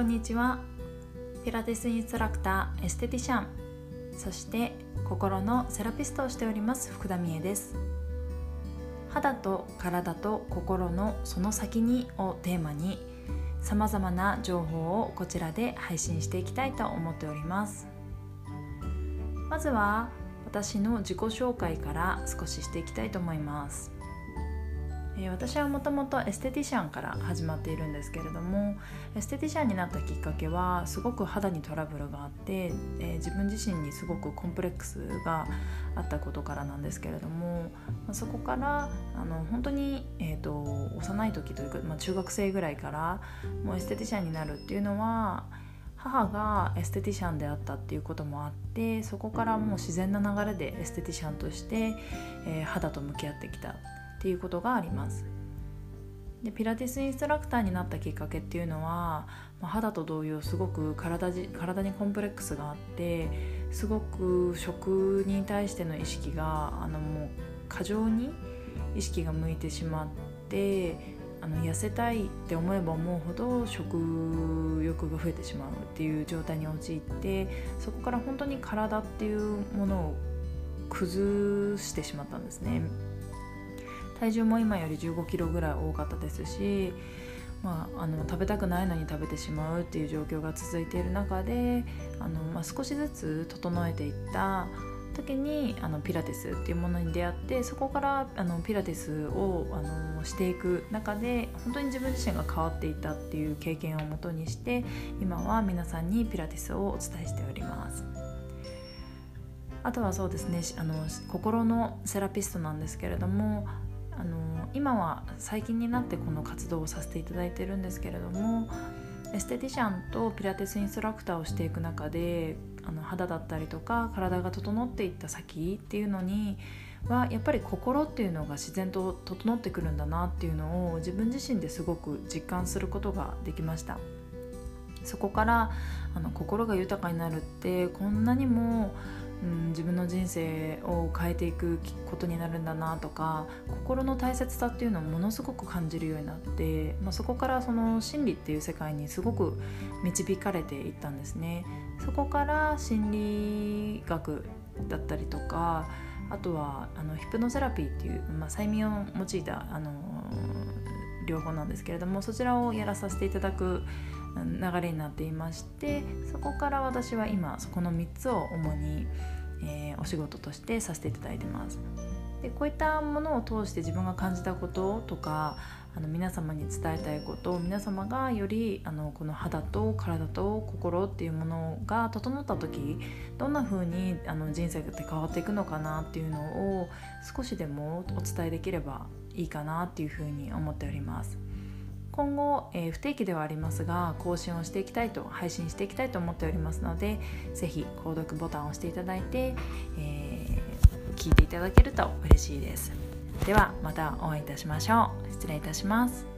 こんにちは。ピラティスインストラクターエステティシャン。そして心のセラピストをしております福田美恵です。肌と体と心のその先にをテーマにさまざまな情報をこちらで配信していきたいと思っております。まずは私の自己紹介から少ししていきたいと思います。え私はもともとエステティシャンから始まっているんですけれどもエステティシャンになったきっかけはすごく肌にトラブルがあって、え自分自身にすごくコンプレックスがあったことからなんですけれども、まそこからあの本当に、えーと、幼い時というか、まあ、中学生ぐらいからもうエステティシャンになるっていうのは母がエステティシャンであったっていうこともあってそこからもう自然な流れでエステティシャンとして、えー、肌と向き合ってきた。っていうことがありますでピラティスインストラクターになったきっかけっていうのは、ま、肌と同様すごく体体にコンプレックスがあってすごく食に対しての意識があのもう過剰に意識が向いてしまってあの痩せたいって思えば思うほど食欲が増えてしまうっていう状態に陥ってそこから本当に体っていうものを崩してしまったんですね。体重も今より1 5キロぐらい多かったですし、まあ、あの食べたくないのに食べてしまうっていう状況が続いている中であの、まあ、少しずつ整えていった時にあのピラティスっていうものに出会ってそこからあのピラティスをあのしていく中で本当に自分自身が変わっていたっていう経験をもとにして今は皆さんにピラティスをお伝えしております。あとはそうですねあの心のセラピストなんですけれどもあの今は最近になってこの活動をさせていただいてるんですけれどもエステティシャンとピラティスインストラクターをしていく中であの肌だったりとか体が整っていった先っていうのにはやっぱり心っていうのが自然と整ってくるんだなっていうのを自分自身ですごく実感することができました。そこからあの心が豊かになるってこんなにもうん、自分の人生を変えていくことになるんだなとか心の大切さっていうのをものすごく感じるようになって、まあ、そこからその心理っていう世界にすごく導かれていったんですね。そこから心理学だったりとかあとはあのヒプノセラピーっていう、まあ、催眠を用いたあの療法なんですけれどもそちらをやらさせていただく流れになっていましてそこから私は今そこの3つを主に、えー、お仕事としてさせていただいてます。でこういったものを通して自分が感じたこととかあの皆様に伝えたいことを皆様がよりあのこの肌と体と心っていうものが整った時どんな風にあに人生って変わっていくのかなっていうのを少しでもお伝えできればいいかなっていうふうに思っております。今後、えー、不定期ではありますが更新をしていきたいと配信していきたいと思っておりますので是非購読ボタンを押していただいて、えー、聞いていただけると嬉しいです。ではまたお会いいたしましょう。失礼いたします。